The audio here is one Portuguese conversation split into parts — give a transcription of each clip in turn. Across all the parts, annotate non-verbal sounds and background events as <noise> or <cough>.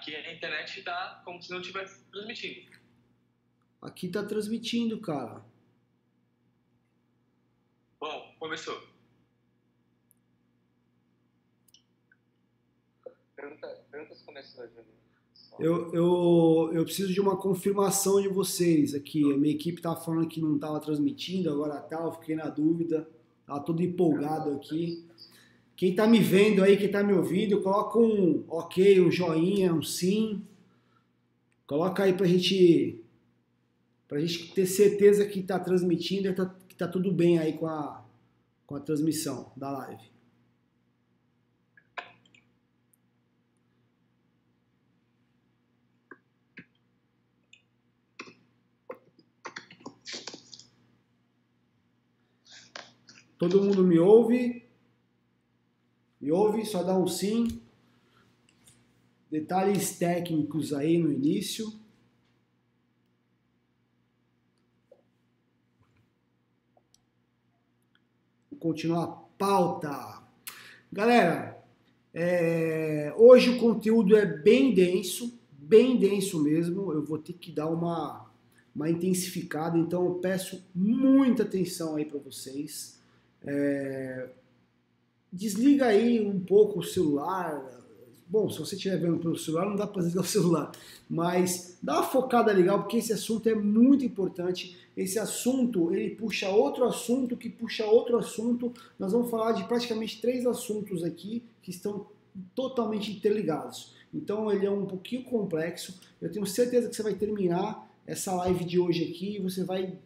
Aqui a internet tá como se não estivesse transmitindo. Aqui tá transmitindo, cara. Bom, começou. Pergunta, pergunta se começou. Eu, eu, eu preciso de uma confirmação de vocês aqui. A minha equipe tá falando que não tava transmitindo, agora tá, eu fiquei na dúvida. Tava todo empolgado aqui. Quem tá me vendo aí, quem tá me ouvindo, coloca um ok, um joinha, um sim. Coloca aí pra gente, pra gente ter certeza que tá transmitindo e tá, que tá tudo bem aí com a, com a transmissão da live. Todo mundo me ouve? Me ouve? Só dá um sim. Detalhes técnicos aí no início. Vou continuar a pauta. Galera, é, hoje o conteúdo é bem denso, bem denso mesmo. Eu vou ter que dar uma, uma intensificada, então eu peço muita atenção aí para vocês. É, desliga aí um pouco o celular. Bom, se você estiver vendo pelo celular, não dá para desligar o celular, mas dá uma focada legal, porque esse assunto é muito importante. Esse assunto, ele puxa outro assunto, que puxa outro assunto. Nós vamos falar de praticamente três assuntos aqui que estão totalmente interligados. Então ele é um pouquinho complexo. Eu tenho certeza que você vai terminar essa live de hoje aqui e você vai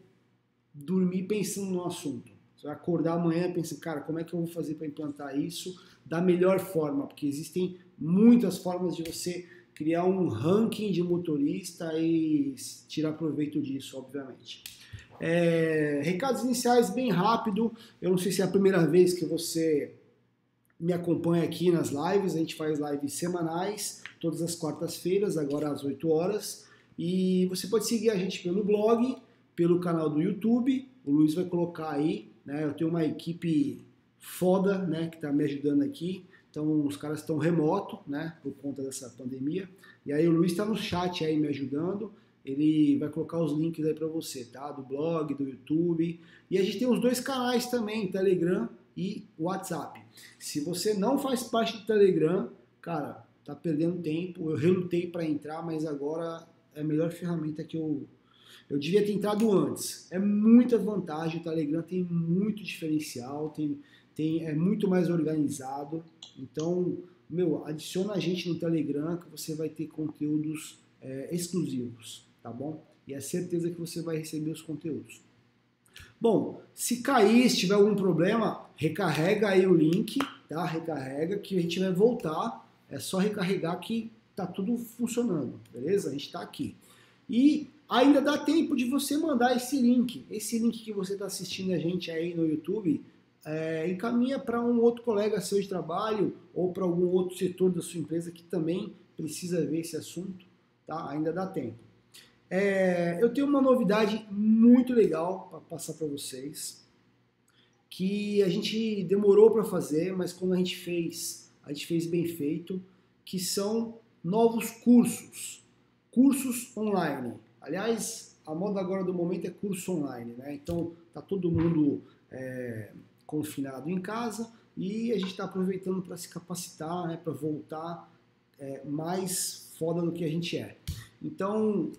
dormir pensando no assunto. Você vai acordar amanhã e pensar, cara, como é que eu vou fazer para implantar isso da melhor forma? Porque existem muitas formas de você criar um ranking de motorista e tirar proveito disso, obviamente. É, recados iniciais bem rápido. Eu não sei se é a primeira vez que você me acompanha aqui nas lives. A gente faz lives semanais, todas as quartas-feiras, agora às 8 horas. E você pode seguir a gente pelo blog, pelo canal do YouTube. O Luiz vai colocar aí né? Eu tenho uma equipe foda, né, que está me ajudando aqui. Então os caras estão remoto, né, por conta dessa pandemia. E aí o Luiz está no chat aí me ajudando. Ele vai colocar os links aí para você, tá? Do blog, do YouTube. E a gente tem os dois canais também, Telegram e WhatsApp. Se você não faz parte do Telegram, cara, tá perdendo tempo. Eu relutei para entrar, mas agora é a melhor ferramenta que eu eu devia ter entrado antes. É muita vantagem, o Telegram tem muito diferencial, tem, tem, é muito mais organizado. Então, meu, adiciona a gente no Telegram que você vai ter conteúdos é, exclusivos, tá bom? E é certeza que você vai receber os conteúdos. Bom, se cair, se tiver algum problema, recarrega aí o link, tá? Recarrega que a gente vai voltar. É só recarregar que tá tudo funcionando, beleza? A gente tá aqui. E ainda dá tempo de você mandar esse link. Esse link que você está assistindo a gente aí no YouTube, é, encaminha para um outro colega seu de trabalho ou para algum outro setor da sua empresa que também precisa ver esse assunto, tá? Ainda dá tempo. É, eu tenho uma novidade muito legal para passar para vocês, que a gente demorou para fazer, mas quando a gente fez, a gente fez bem feito, que são novos cursos, cursos online. Aliás, a moda agora do momento é curso online, né? Então tá todo mundo é, confinado em casa e a gente está aproveitando para se capacitar, né? Para voltar é, mais foda do que a gente é. Então, o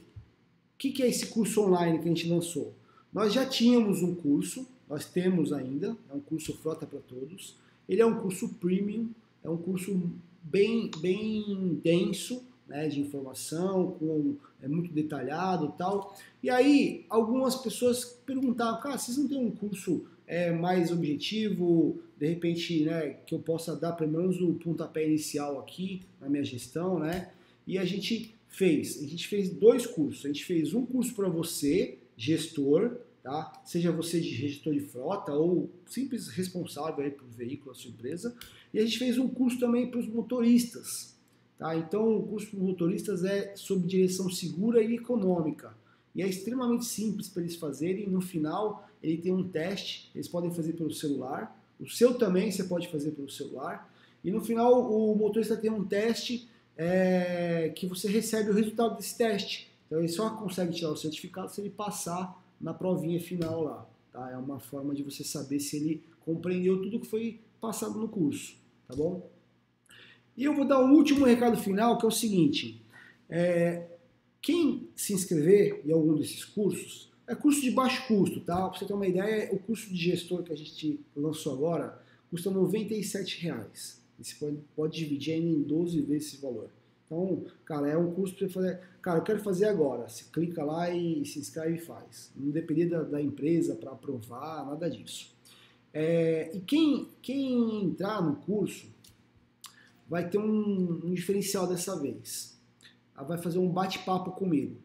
que, que é esse curso online que a gente lançou? Nós já tínhamos um curso, nós temos ainda, é um curso Frota para Todos. Ele é um curso premium, é um curso bem, bem denso, né, de informação, com, é muito detalhado tal. E aí, algumas pessoas perguntavam, cara, vocês não têm um curso é, mais objetivo, de repente, né, que eu possa dar pelo menos o pontapé inicial aqui na minha gestão, né? E a gente fez, a gente fez dois cursos. A gente fez um curso para você, gestor, tá? Seja você de gestor de frota ou simples responsável aí por veículo, a sua empresa. E a gente fez um curso também para os motoristas, Tá? Então, o curso para motoristas é sobre direção segura e econômica. E é extremamente simples para eles fazerem. No final, ele tem um teste, eles podem fazer pelo celular. O seu também você pode fazer pelo celular. E no final, o motorista tem um teste é que você recebe o resultado desse teste. Então ele só consegue tirar o certificado se ele passar na provinha final lá. Tá? É uma forma de você saber se ele compreendeu tudo que foi passado no curso, tá bom? E eu vou dar um último recado final, que é o seguinte: é, quem se inscrever em algum desses cursos, é curso de baixo custo, tá? Para você ter uma ideia, o curso de gestor que a gente lançou agora custa 97 reais. Você pode, pode dividir ainda em 12 vezes esse valor. Então, cara, é um curso para você fazer. Cara, eu quero fazer agora. Você clica lá e se inscreve e faz. Não depender da, da empresa para aprovar, nada disso. É, e quem, quem entrar no curso vai ter um, um diferencial dessa vez. Ela vai fazer um bate-papo comigo.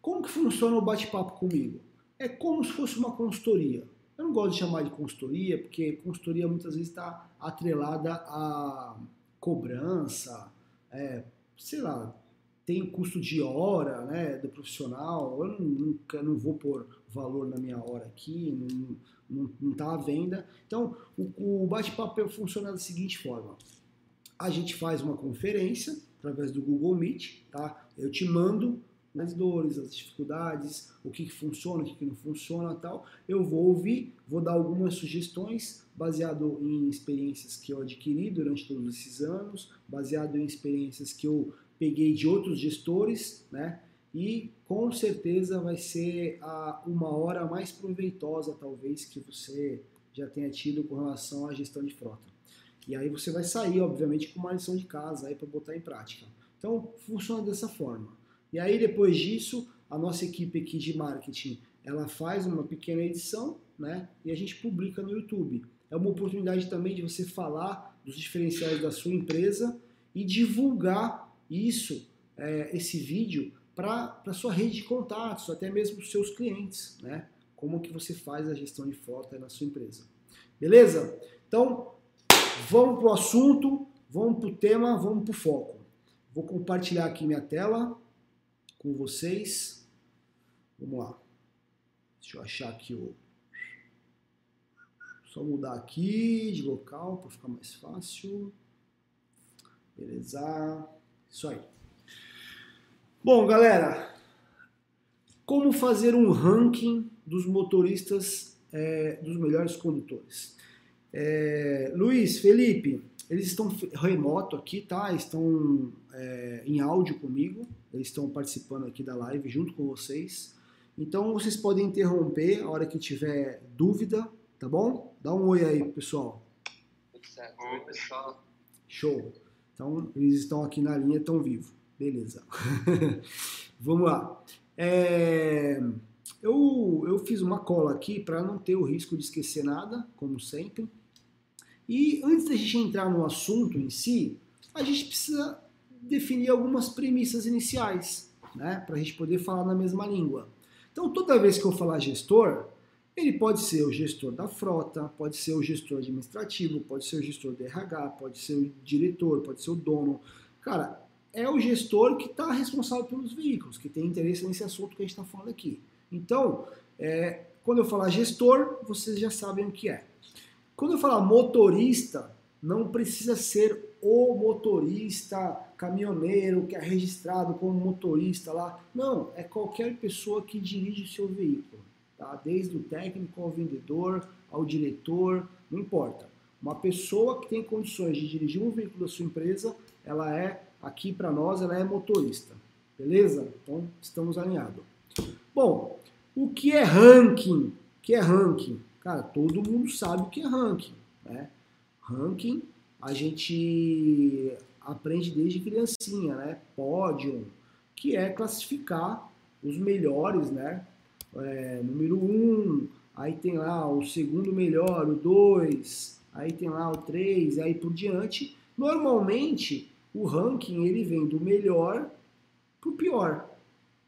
Como que funciona o bate-papo comigo? É como se fosse uma consultoria. Eu não gosto de chamar de consultoria, porque consultoria muitas vezes está atrelada a cobrança, é, sei lá, tem custo de hora né, do profissional. Eu nunca não vou pôr valor na minha hora aqui, não está à venda. Então, o, o bate-papo funciona da seguinte forma: a gente faz uma conferência através do Google Meet, tá? Eu te mando as dores, as dificuldades, o que, que funciona, o que, que não funciona tal. Eu vou ouvir, vou dar algumas sugestões baseado em experiências que eu adquiri durante todos esses anos, baseado em experiências que eu peguei de outros gestores, né? E com certeza vai ser a uma hora mais proveitosa, talvez, que você já tenha tido com relação à gestão de frota. E aí você vai sair, obviamente, com uma lição de casa aí para botar em prática. Então, funciona dessa forma. E aí, depois disso, a nossa equipe aqui de marketing, ela faz uma pequena edição, né? E a gente publica no YouTube. É uma oportunidade também de você falar dos diferenciais da sua empresa e divulgar isso, é, esse vídeo, para a sua rede de contatos, até mesmo os seus clientes, né? Como que você faz a gestão de frota na sua empresa. Beleza? Então, Vamos para o assunto, vamos para o tema, vamos para o foco. Vou compartilhar aqui minha tela com vocês. Vamos lá. Deixa eu achar aqui o. Só mudar aqui de local para ficar mais fácil. Beleza. Isso aí. Bom, galera, como fazer um ranking dos motoristas, é, dos melhores condutores? É, Luiz, Felipe, eles estão remoto aqui, tá? Estão é, em áudio comigo, eles estão participando aqui da live junto com vocês. Então vocês podem interromper a hora que tiver dúvida, tá bom? Dá um oi aí, pessoal. Oi, pessoal. Show. Então eles estão aqui na linha, estão vivos. Beleza. <laughs> Vamos lá. É, eu, eu fiz uma cola aqui para não ter o risco de esquecer nada, como sempre. E antes da gente entrar no assunto em si, a gente precisa definir algumas premissas iniciais, né, para a gente poder falar na mesma língua. Então, toda vez que eu falar gestor, ele pode ser o gestor da frota, pode ser o gestor administrativo, pode ser o gestor do RH, pode ser o diretor, pode ser o dono. Cara, é o gestor que está responsável pelos veículos, que tem interesse nesse assunto que a gente está falando aqui. Então, é, quando eu falar gestor, vocês já sabem o que é. Quando eu falar motorista, não precisa ser o motorista caminhoneiro que é registrado como motorista lá. Não, é qualquer pessoa que dirige o seu veículo, tá? Desde o técnico ao vendedor, ao diretor, não importa. Uma pessoa que tem condições de dirigir um veículo da sua empresa, ela é aqui para nós, ela é motorista. Beleza? Então, estamos alinhados. Bom, o que é ranking? O que é ranking? Cara, todo mundo sabe o que é ranking, né? Ranking a gente aprende desde criancinha, né? Pódio, que é classificar os melhores, né? É, número 1, um, aí tem lá o segundo melhor, o 2, aí tem lá o 3, aí por diante. Normalmente, o ranking ele vem do melhor para o pior,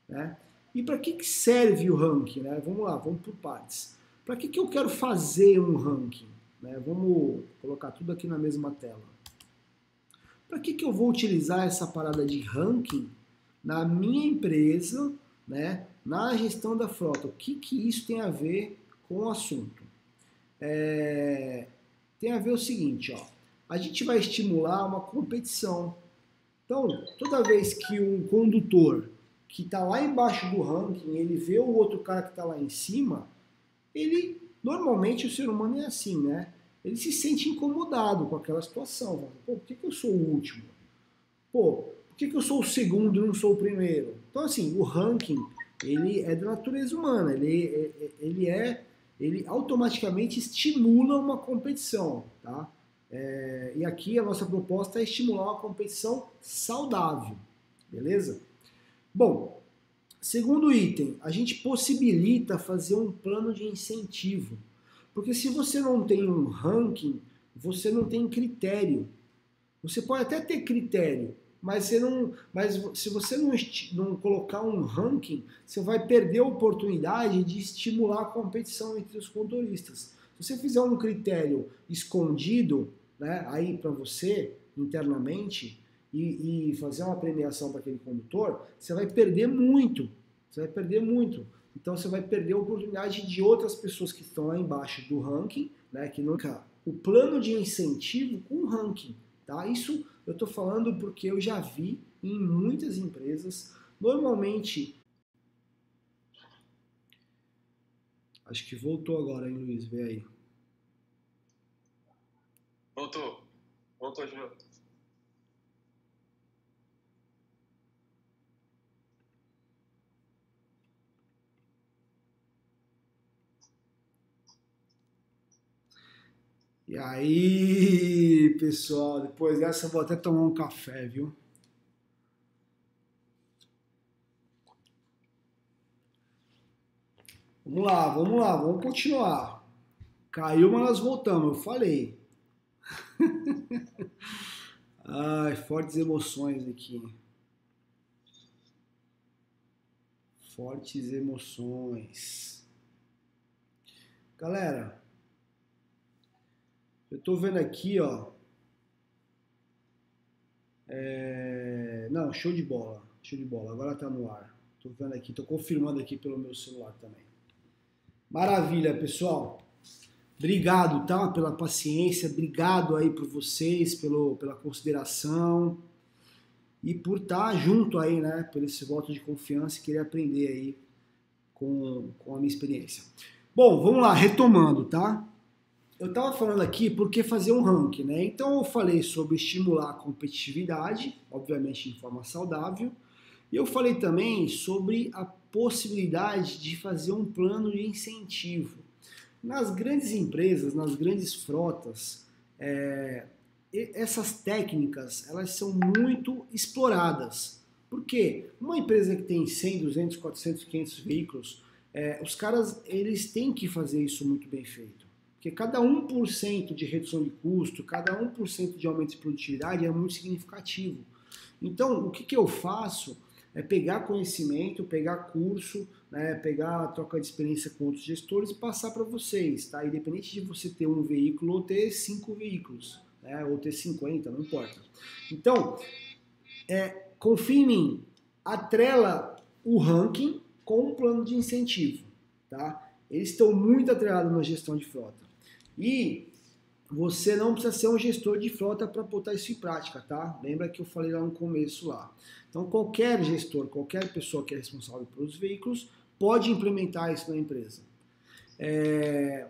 né? E para que, que serve o ranking, né? Vamos lá, vamos por partes. Para que, que eu quero fazer um ranking? Né? Vamos colocar tudo aqui na mesma tela. Para que, que eu vou utilizar essa parada de ranking na minha empresa, né? na gestão da frota? O que, que isso tem a ver com o assunto? É... Tem a ver o seguinte, ó. a gente vai estimular uma competição. Então, toda vez que um condutor que está lá embaixo do ranking, ele vê o outro cara que está lá em cima, ele, normalmente o ser humano é assim, né? Ele se sente incomodado com aquela situação. Pô, por que, que eu sou o último? Pô, por que, que eu sou o segundo e não sou o primeiro? Então, assim, o ranking, ele é da natureza humana, ele, é, é, ele é, ele automaticamente estimula uma competição, tá? É, e aqui a nossa proposta é estimular uma competição saudável, beleza? Bom, segundo item, a gente possibilita fazer um plano de incentivo. Porque se você não tem um ranking, você não tem critério. Você pode até ter critério, mas, você não, mas se você não, não colocar um ranking, você vai perder a oportunidade de estimular a competição entre os condutoristas. Se você fizer um critério escondido né, aí para você internamente e, e, fazer uma premiação para aquele condutor, você vai perder muito. Você vai perder muito. Então você vai perder a oportunidade de outras pessoas que estão lá embaixo do ranking, né, que nunca o plano de incentivo com ranking, tá? Isso eu estou falando porque eu já vi em muitas empresas, normalmente Acho que voltou agora, hein, Luiz? Vê aí. Voltou. Voltou de. E aí, <laughs> pessoal, depois dessa eu vou até tomar um café, viu? Vamos lá, vamos lá, vamos continuar. Caiu, mas nós voltamos, eu falei. <laughs> Ai, fortes emoções aqui. Fortes emoções. Galera, eu tô vendo aqui, ó. É... Não, show de bola. Show de bola. Agora tá no ar. Tô vendo aqui, tô confirmando aqui pelo meu celular também. Maravilha, pessoal. Obrigado, tá? Pela paciência, obrigado aí por vocês, pelo, pela consideração e por estar tá junto aí, né? Por esse voto de confiança e querer aprender aí com, com a minha experiência. Bom, vamos lá, retomando, tá? Eu estava falando aqui porque fazer um ranking, né? Então eu falei sobre estimular a competitividade, obviamente de forma saudável, e eu falei também sobre a possibilidade de fazer um plano de incentivo nas grandes empresas, nas grandes frotas, é, essas técnicas elas são muito exploradas. Por quê? Uma empresa que tem 100, 200, 400, 500 veículos, é, os caras eles têm que fazer isso muito bem feito. Porque cada 1% de redução de custo, cada 1% de aumento de produtividade é muito significativo. Então, o que, que eu faço é pegar conhecimento, pegar curso, né, pegar a troca de experiência com outros gestores e passar para vocês, tá? Independente de você ter um veículo ou ter cinco veículos, né, ou ter 50, não importa. Então, é, confie em mim, atrela o ranking com um plano de incentivo, tá? Eles estão muito atrelados na gestão de frota. E você não precisa ser um gestor de frota para botar isso em prática, tá? Lembra que eu falei lá no começo lá. Então, qualquer gestor, qualquer pessoa que é responsável pelos veículos, pode implementar isso na empresa. É...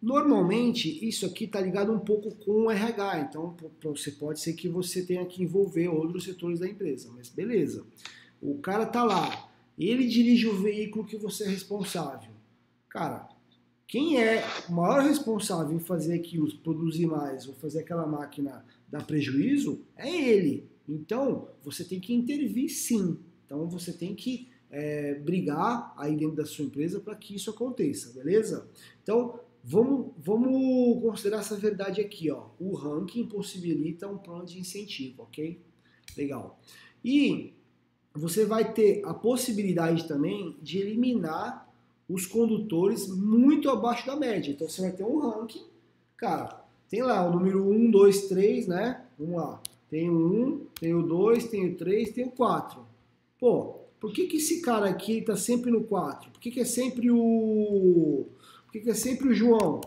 Normalmente, isso aqui está ligado um pouco com o RH, então você pode ser que você tenha que envolver outros setores da empresa, mas beleza. O cara está lá, ele dirige o veículo que você é responsável. Cara, quem é o maior responsável em fazer aquilo, produzir mais, ou fazer aquela máquina dar prejuízo, é ele. Então, você tem que intervir sim. Então, você tem que é, brigar aí dentro da sua empresa para que isso aconteça, beleza? Então, vamos, vamos considerar essa verdade aqui, ó. O ranking possibilita um plano de incentivo, ok? Legal. E você vai ter a possibilidade também de eliminar os condutores muito abaixo da média. Então, você vai ter um ranking, cara, tem lá o número 1, 2, 3, né? Vamos lá. Tem o 1, tem o 2, tem o 3, tem o 4. Pô, por que, que esse cara aqui está sempre no 4? Por que, que é sempre o. Por que, que é sempre o João?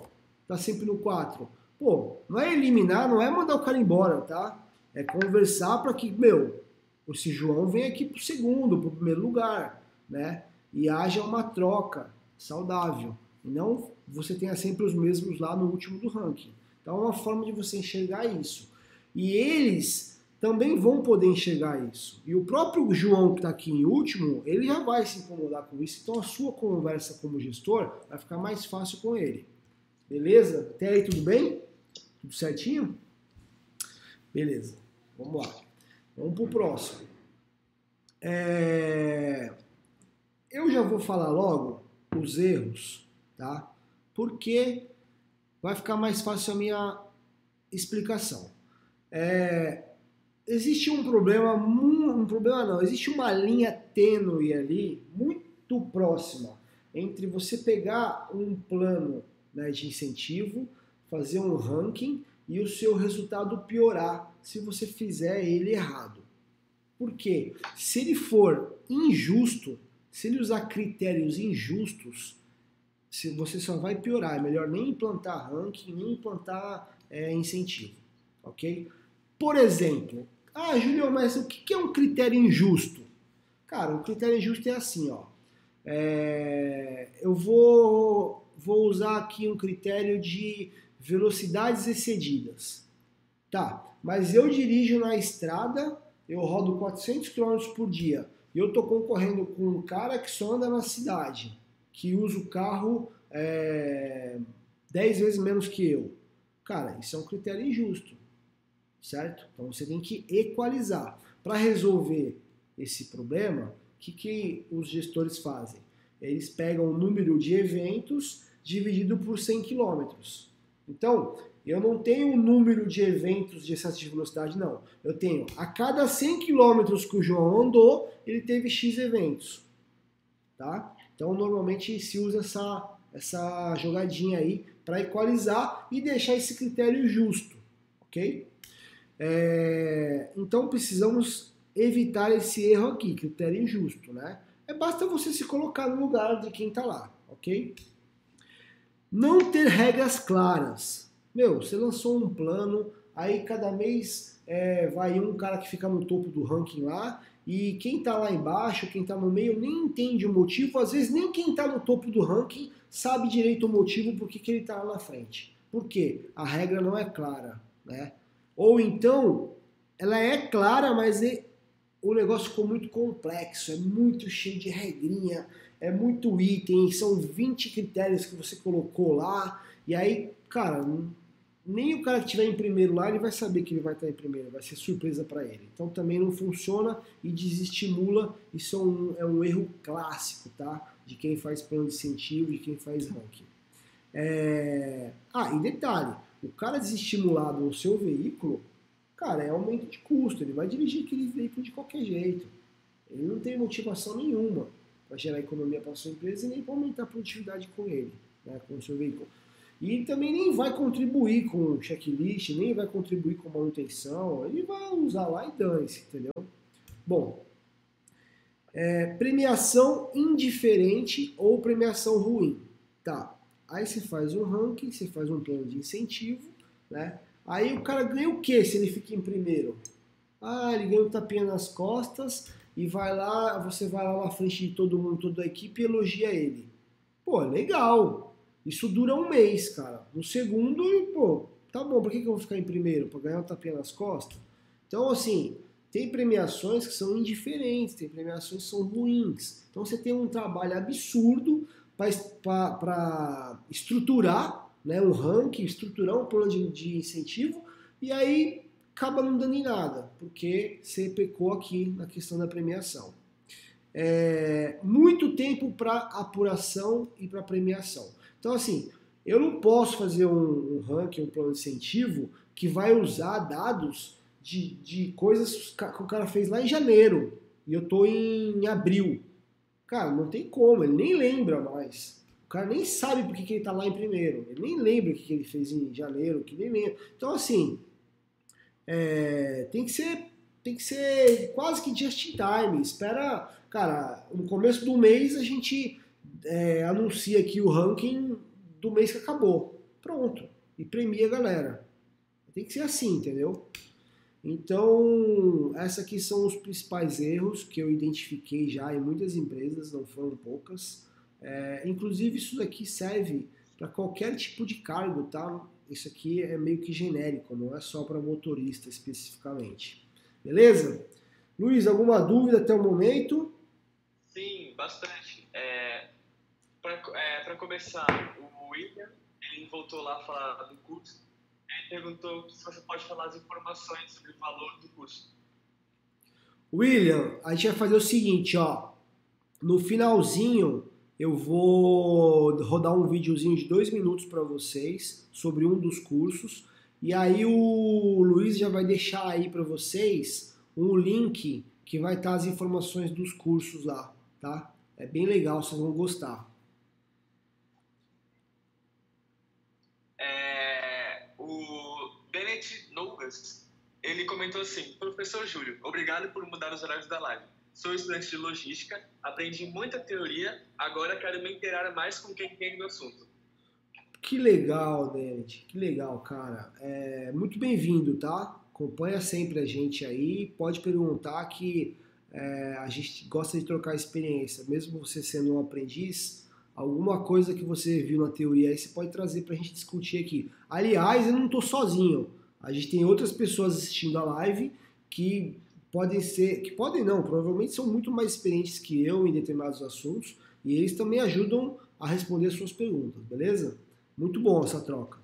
Está sempre no 4? Pô, não é eliminar, não é mandar o cara embora, tá? é conversar para que, meu, esse João venha aqui para o segundo, para o primeiro lugar, né? E haja uma troca saudável. E não você tenha sempre os mesmos lá no último do ranking. Então é uma forma de você enxergar isso. E eles também vão poder enxergar isso. E o próprio João que está aqui em último, ele já vai se incomodar com isso. Então a sua conversa como gestor vai ficar mais fácil com ele. Beleza? Até aí tudo bem? Tudo certinho? Beleza. Vamos lá. Vamos para o próximo. É... Eu já vou falar logo os erros, tá? Porque vai ficar mais fácil a minha explicação. É, existe um problema, um problema não, existe uma linha tênue ali, muito próxima, entre você pegar um plano né, de incentivo, fazer um ranking e o seu resultado piorar se você fizer ele errado. Por quê? Se ele for injusto, se ele usar critérios injustos, você só vai piorar. É melhor nem implantar ranking, nem implantar é, incentivo, ok? Por exemplo, ah, Julião, mas o que é um critério injusto? Cara, o critério injusto é assim, ó. É, eu vou, vou usar aqui um critério de velocidades excedidas. Tá, mas eu dirijo na estrada, eu rodo 400 km por dia e eu tô concorrendo com um cara que só anda na cidade que usa o carro é, 10 vezes menos que eu. Cara, isso é um critério injusto, certo? Então você tem que equalizar. Para resolver esse problema, o que, que os gestores fazem? Eles pegam o número de eventos dividido por 100 quilômetros. Então, eu não tenho o número de eventos de excesso de velocidade, não. Eu tenho a cada 100 quilômetros que o João andou, ele teve X eventos. Tá? Então, normalmente se usa essa, essa jogadinha aí para equalizar e deixar esse critério justo, ok? É, então, precisamos evitar esse erro aqui, critério injusto, né? É basta você se colocar no lugar de quem está lá, ok? Não ter regras claras. Meu, você lançou um plano, aí cada mês é, vai um cara que fica no topo do ranking lá e quem está lá embaixo, quem está no meio, nem entende o motivo. Às vezes, nem quem está no topo do ranking sabe direito o motivo por que, ele está lá na frente. Por quê? A regra não é clara. Né? Ou então, ela é clara, mas é, o negócio ficou muito complexo, é muito cheio de regrinha, é muito item, são 20 critérios que você colocou lá, e aí, cara, nem o cara que estiver em primeiro lá ele vai saber que ele vai estar em primeiro, vai ser surpresa para ele. Então também não funciona e desestimula. Isso é um, é um erro clássico, tá? De quem faz plano de incentivo, de quem faz ranking. É... Ah, e detalhe: o cara desestimulado no seu veículo, cara, é aumento de custo. Ele vai dirigir aquele veículo de qualquer jeito. Ele não tem motivação nenhuma para gerar economia para sua empresa e nem para aumentar a produtividade com ele, né, com o seu veículo. E também nem vai contribuir com checklist, nem vai contribuir com manutenção, ele vai usar lá e dane-se, entendeu? Bom, é, premiação indiferente ou premiação ruim. Tá, aí você faz um ranking, você faz um plano de incentivo, né? Aí o cara ganha o que se ele fica em primeiro? Ah, ele ganha um tapinha nas costas e vai lá, você vai lá na frente de todo mundo, toda a equipe e elogia ele. Pô, legal, isso dura um mês, cara. No segundo, pô, tá bom, por que, que eu vou ficar em primeiro? Pra ganhar um tapinha nas costas? Então, assim, tem premiações que são indiferentes, tem premiações que são ruins. Então você tem um trabalho absurdo para estruturar né, um ranking, estruturar um plano de, de incentivo, e aí acaba não dando em nada, porque você pecou aqui na questão da premiação. É, muito tempo para apuração e para premiação. Então, assim, eu não posso fazer um, um ranking, um plano de incentivo que vai usar dados de, de coisas que o cara fez lá em janeiro e eu tô em abril. Cara, não tem como, ele nem lembra mais. O cara nem sabe por que, que ele tá lá em primeiro. Ele nem lembra o que, que ele fez em janeiro, que nem lembra. Então, assim, é, tem que ser tem que ser quase que just in time. Espera, cara, no começo do mês a gente é, anuncia aqui o ranking do mês que acabou. Pronto. E premia a galera. Tem que ser assim, entendeu? Então, esses aqui são os principais erros que eu identifiquei já em muitas empresas, não foram poucas. É, inclusive, isso daqui serve para qualquer tipo de cargo, tá? Isso aqui é meio que genérico, não é só para motorista especificamente. Beleza? Luiz, alguma dúvida até o momento? Sim, bastante. É, para é, começar, o William, ele voltou lá a falar do curso ele perguntou se você pode falar as informações sobre o valor do curso. William, a gente vai fazer o seguinte, ó. No finalzinho, eu vou rodar um videozinho de dois minutos para vocês sobre um dos cursos. E aí o Luiz já vai deixar aí para vocês um link que vai estar as informações dos cursos lá, tá? É bem legal, vocês vão gostar. Ele comentou assim: Professor Júlio, obrigado por mudar os horários da live. Sou estudante de logística, aprendi muita teoria, agora quero me inteirar mais com quem entende do assunto. Que legal, Denet, que legal, cara. É, muito bem-vindo, tá? Acompanha sempre a gente aí, pode perguntar que é, a gente gosta de trocar experiência, mesmo você sendo um aprendiz, alguma coisa que você viu na teoria aí você pode trazer para a gente discutir aqui. Aliás, eu não estou sozinho. A gente tem outras pessoas assistindo a live que podem ser, que podem não, provavelmente são muito mais experientes que eu em determinados assuntos e eles também ajudam a responder suas perguntas, beleza? Muito bom essa troca.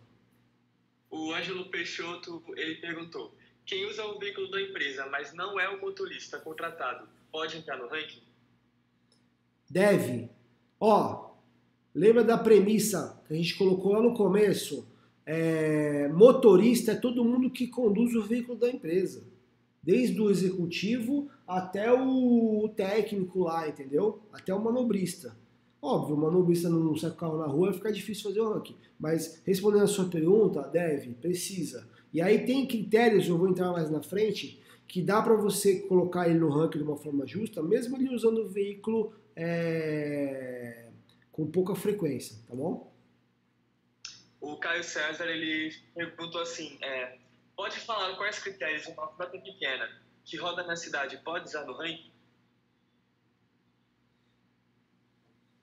O Ângelo Peixoto, ele perguntou: quem usa o veículo da empresa, mas não é o motorista contratado, pode entrar no ranking? Deve. Ó, lembra da premissa que a gente colocou lá no começo? é, motorista é todo mundo que conduz o veículo da empresa. Desde o executivo até o técnico lá, entendeu? Até o manobrista. Óbvio, o manobrista não sai com o carro na rua, fica difícil fazer o ranking. Mas respondendo a sua pergunta, deve, precisa. E aí tem critérios, eu vou entrar mais na frente, que dá para você colocar ele no ranking de uma forma justa, mesmo ele usando o veículo é, com pouca frequência, tá bom? o Caio César ele perguntou assim: é, pode falar quais critérios uma frota pequena que roda na cidade pode usar no ranking?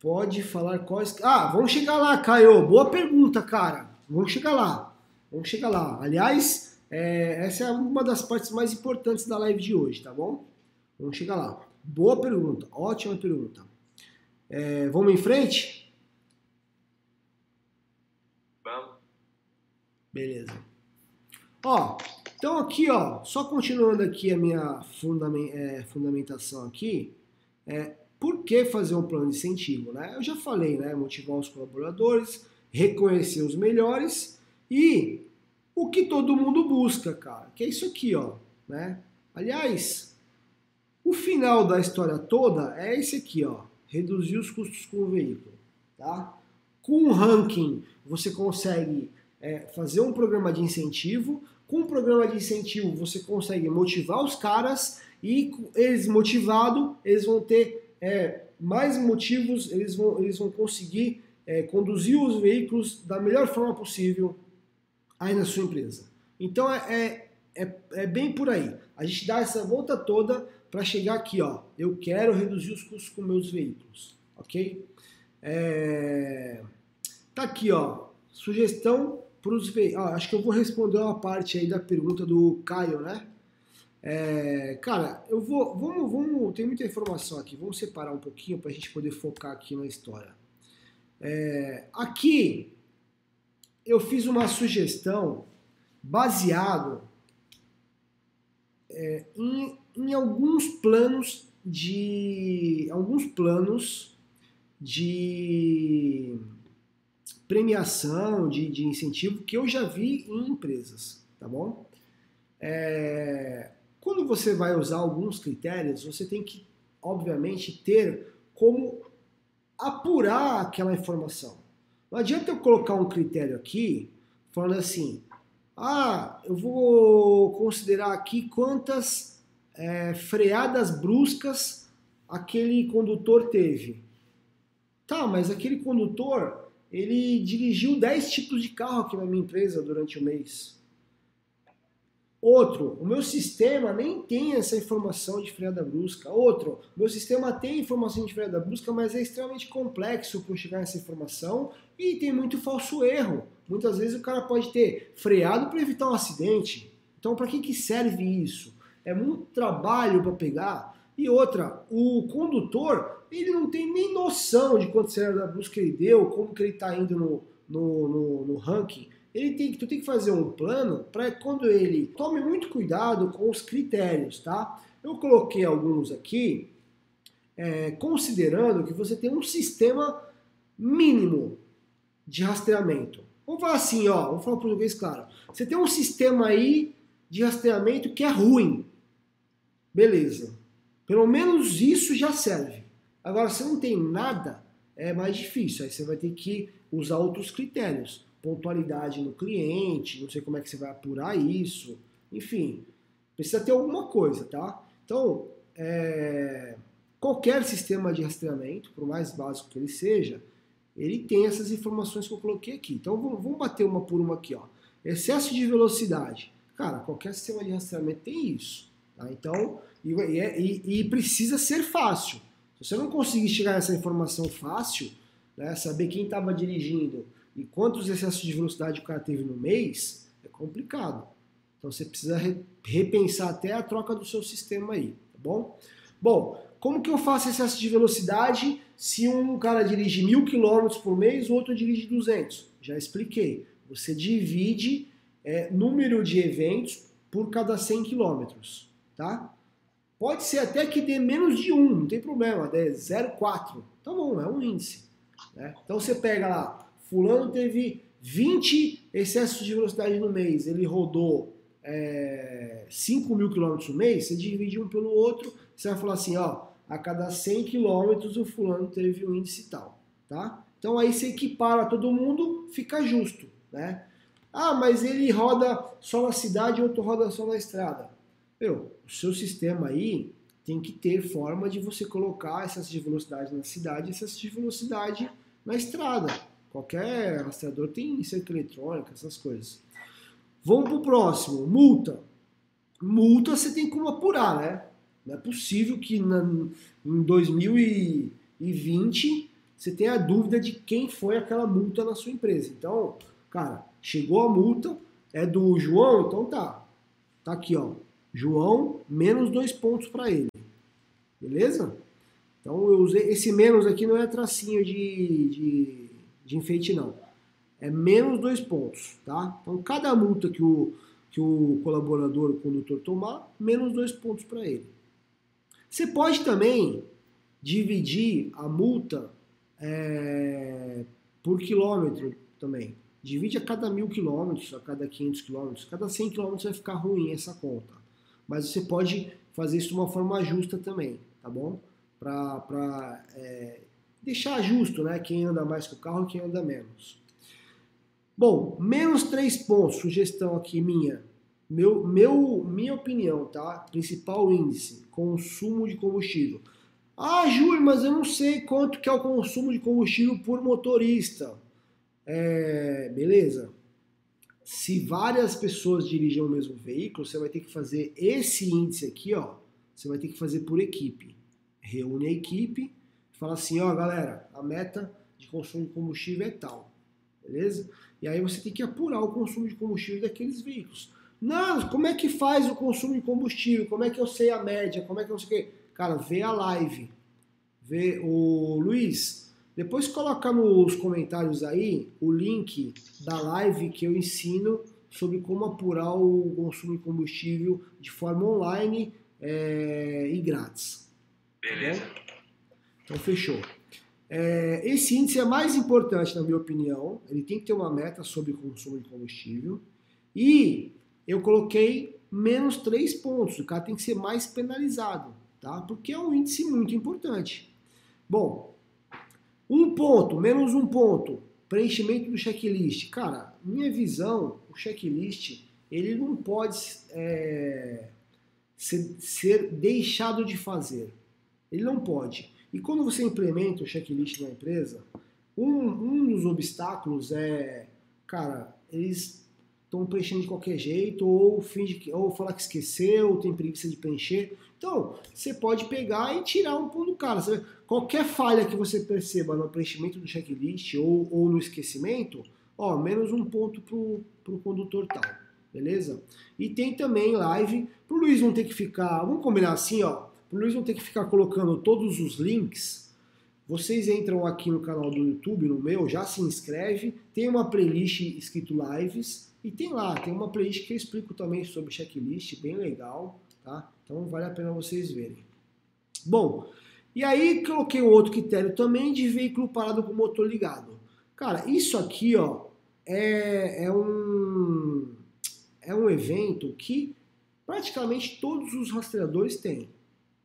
Pode falar quais. Ah, vamos chegar lá, Caio. Boa pergunta, cara. Vamos chegar lá. Vamos chegar lá. Aliás, é, essa é uma das partes mais importantes da live de hoje, tá bom? Vamos chegar lá. Boa pergunta. Ótima pergunta. É, vamos em frente? Beleza. Ó, então aqui, ó, só continuando aqui a minha é, fundamentação aqui, é, por que fazer um plano de incentivo, né? Eu já falei, né? Motivar os colaboradores, reconhecer os melhores e o que todo mundo busca, cara, que é isso aqui, ó, né? Aliás, o final da história toda é esse aqui, ó, reduzir os custos com o veículo, tá? Com o ranking, você consegue é, fazer um programa de incentivo. Com o programa de incentivo, você consegue motivar os caras e eles motivados, eles vão ter é, mais motivos, eles vão, eles vão conseguir é, conduzir os veículos da melhor forma possível aí na sua empresa. Então é, é, é, bem por aí. A gente dá essa volta toda para chegar aqui, ó. Eu quero reduzir os custos com meus veículos, ok? É... Tá aqui, ó. Sugestão pros ah, acho que eu vou responder uma parte aí da pergunta do Caio, né? É, cara, eu vou, vamos, vamos, tem muita informação aqui, vamos separar um pouquinho para a gente poder focar aqui na história. É, aqui eu fiz uma sugestão baseado é, em, em alguns planos de alguns planos de premiação, de, de incentivo que eu já vi em empresas, tá bom? É, quando você vai usar alguns critérios, você tem que, obviamente, ter como apurar aquela informação. Não adianta eu colocar um critério aqui falando assim, ah, eu vou considerar aqui quantas é, freadas bruscas aquele condutor teve. Tá, mas aquele condutor ele dirigiu 10 tipos de carro aqui na minha empresa durante o mês. Outro, o meu sistema nem tem essa informação de freada brusca. Outro, meu sistema tem informação de freada brusca, mas é extremamente complexo para chegar nessa informação e tem muito falso erro. Muitas vezes o cara pode ter freado para evitar um acidente. Então, para que, que serve isso? É muito trabalho para pegar. E outra, o condutor, ele não tem nem noção de quanto freada brusca ele deu, como que ele está indo no, no, no, no ranking ele tem, tu tem que fazer um plano para quando ele tome muito cuidado com os critérios, tá? Eu coloquei alguns aqui, é, considerando que você tem um sistema mínimo de rastreamento. Vamos falar assim, ó, vamos falar português claro. Você tem um sistema aí de rastreamento que é ruim. Beleza. Pelo menos isso já serve. Agora, se não tem nada, é mais difícil. Aí você vai ter que usar outros critérios pontualidade no cliente, não sei como é que você vai apurar isso, enfim, precisa ter alguma coisa, tá? Então, é, qualquer sistema de rastreamento, por mais básico que ele seja, ele tem essas informações que eu coloquei aqui. Então, vamos, bater uma por uma aqui, ó. Excesso de velocidade. Cara, qualquer sistema de rastreamento tem isso. Tá? Então, e, e, e, precisa ser fácil. Se você não conseguir chegar nessa informação fácil, né, saber quem estava dirigindo, e quantos excessos de velocidade o cara teve no mês, é complicado. Então você precisa repensar até a troca do seu sistema aí, tá bom? Bom, como que eu faço excesso de velocidade se um cara dirige mil quilômetros por mês, o outro dirige 200? Já expliquei. Você divide é, número de eventos por cada 100 quilômetros, tá? Pode ser até que dê menos de 1, não tem problema, dê 0,4. Tá bom, é um índice. Né? Então você pega lá fulano teve 20 excessos de velocidade no mês, ele rodou é, 5 mil quilômetros no mês, você divide um pelo outro, você vai falar assim, ó, a cada 100 quilômetros o fulano teve um índice tal, tá? Então aí você equipara todo mundo, fica justo, né? Ah, mas ele roda só na cidade e outro roda só na estrada. Meu, o seu sistema aí tem que ter forma de você colocar excesso de velocidade na cidade e excesso de velocidade na estrada. Qualquer rastreador tem cerca eletrônica, essas coisas. Vamos para o próximo. Multa. Multa você tem como apurar, né? Não é possível que na, em 2020 você tenha dúvida de quem foi aquela multa na sua empresa. Então, cara, chegou a multa, é do João, então tá. Tá aqui, ó. João, menos dois pontos para ele. Beleza? Então eu usei. Esse menos aqui não é tracinho de, de de enfeite não. É menos dois pontos, tá? Então cada multa que o, que o colaborador, o condutor tomar, menos dois pontos para ele. Você pode também dividir a multa é, por quilômetro também. Divide a cada mil quilômetros, a cada 500 quilômetros, cada 100 quilômetros vai ficar ruim essa conta. Mas você pode fazer isso de uma forma justa também, tá bom? Para é, deixar justo, né? Quem anda mais com o carro e quem anda menos. Bom, menos três pontos, sugestão aqui minha. Meu, meu, minha opinião, tá? Principal índice, consumo de combustível. Ah, Júlio, mas eu não sei quanto que é o consumo de combustível por motorista. É, beleza. Se várias pessoas dirigem o mesmo veículo, você vai ter que fazer esse índice aqui, ó. Você vai ter que fazer por equipe. Reúne a equipe fala assim, ó galera, a meta de consumo de combustível é tal, beleza? E aí você tem que apurar o consumo de combustível daqueles veículos. Não, como é que faz o consumo de combustível? Como é que eu sei a média? Como é que eu sei o quê? Cara, vê a live. Vê o Luiz, depois coloca nos comentários aí o link da live que eu ensino sobre como apurar o consumo de combustível de forma online é, e grátis. Beleza. Tá então, fechou. É, esse índice é mais importante, na minha opinião. Ele tem que ter uma meta sobre consumo de combustível. E eu coloquei menos 3 pontos. O cara tem que ser mais penalizado, tá? Porque é um índice muito importante. Bom, um ponto, menos um ponto. Preenchimento do checklist. Cara, minha visão, o checklist, ele não pode é, ser, ser deixado de fazer. Ele não pode. E quando você implementa o checklist na empresa, um, um dos obstáculos é, cara, eles estão preenchendo de qualquer jeito, ou, finge, ou falar que esqueceu, ou tem preguiça de preencher. Então, você pode pegar e tirar um ponto do cara. Sabe? Qualquer falha que você perceba no preenchimento do checklist ou, ou no esquecimento, ó, menos um ponto pro, pro condutor tal, beleza? E tem também live, pro Luiz não ter que ficar, vamos combinar assim, ó, pro Luiz não ter que ficar colocando todos os links, vocês entram aqui no canal do YouTube, no meu, já se inscreve, tem uma playlist escrito lives, e tem lá, tem uma playlist que eu explico também sobre checklist, bem legal, tá? Então vale a pena vocês verem. Bom, e aí coloquei outro critério também de veículo parado com motor ligado. Cara, isso aqui, ó, é, é um é um evento que praticamente todos os rastreadores têm,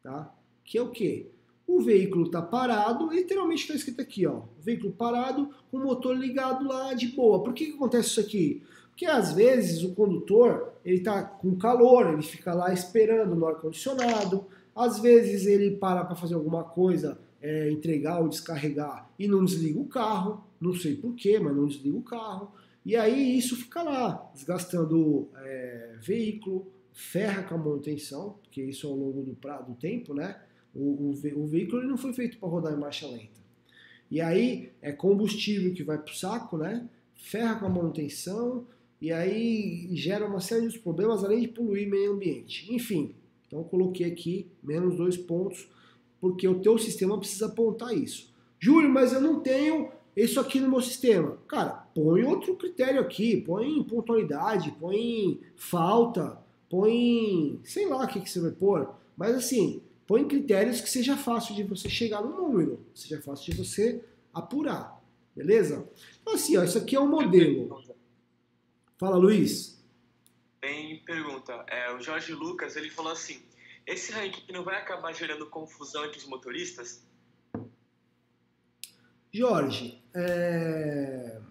tá? Que é o quê? O veículo está parado, literalmente está escrito aqui, ó, veículo parado com motor ligado lá de boa. Por que, que acontece isso aqui? Porque às vezes o condutor ele está com calor, ele fica lá esperando no ar condicionado. Às vezes ele para para fazer alguma coisa, é, entregar ou descarregar e não desliga o carro. Não sei porquê, mas não desliga o carro. E aí isso fica lá, desgastando é, veículo, ferra com a manutenção, porque isso ao longo do, pra, do tempo, né? O, o, o veículo não foi feito para rodar em marcha lenta. E aí é combustível que vai para o saco, né? Ferra com a manutenção, e aí gera uma série de problemas, além de poluir meio ambiente. Enfim, então coloquei aqui menos dois pontos, porque o teu sistema precisa apontar isso. Júlio, mas eu não tenho isso aqui no meu sistema. Cara, põe outro critério aqui, põe pontualidade, põe falta, põe, sei lá o que, que você vai pôr, mas assim, põe critérios que seja fácil de você chegar no número, seja fácil de você apurar, beleza? Então assim, ó, isso aqui é um modelo. Fala, Luiz. Tem pergunta. É, o Jorge Lucas ele falou assim: esse ranking não vai acabar gerando confusão entre os motoristas? Jorge, é...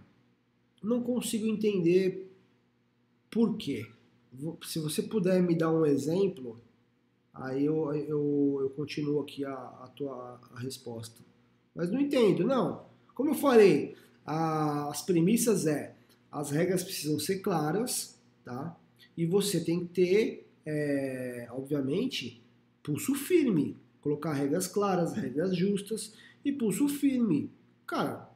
não consigo entender por quê. Se você puder me dar um exemplo, aí eu, eu, eu continuo aqui a, a tua a resposta. Mas não entendo, não. Como eu falei, a, as premissas é as regras precisam ser claras, tá? E você tem que ter, é, obviamente, pulso firme. Colocar regras claras, regras justas e pulso firme. Cara,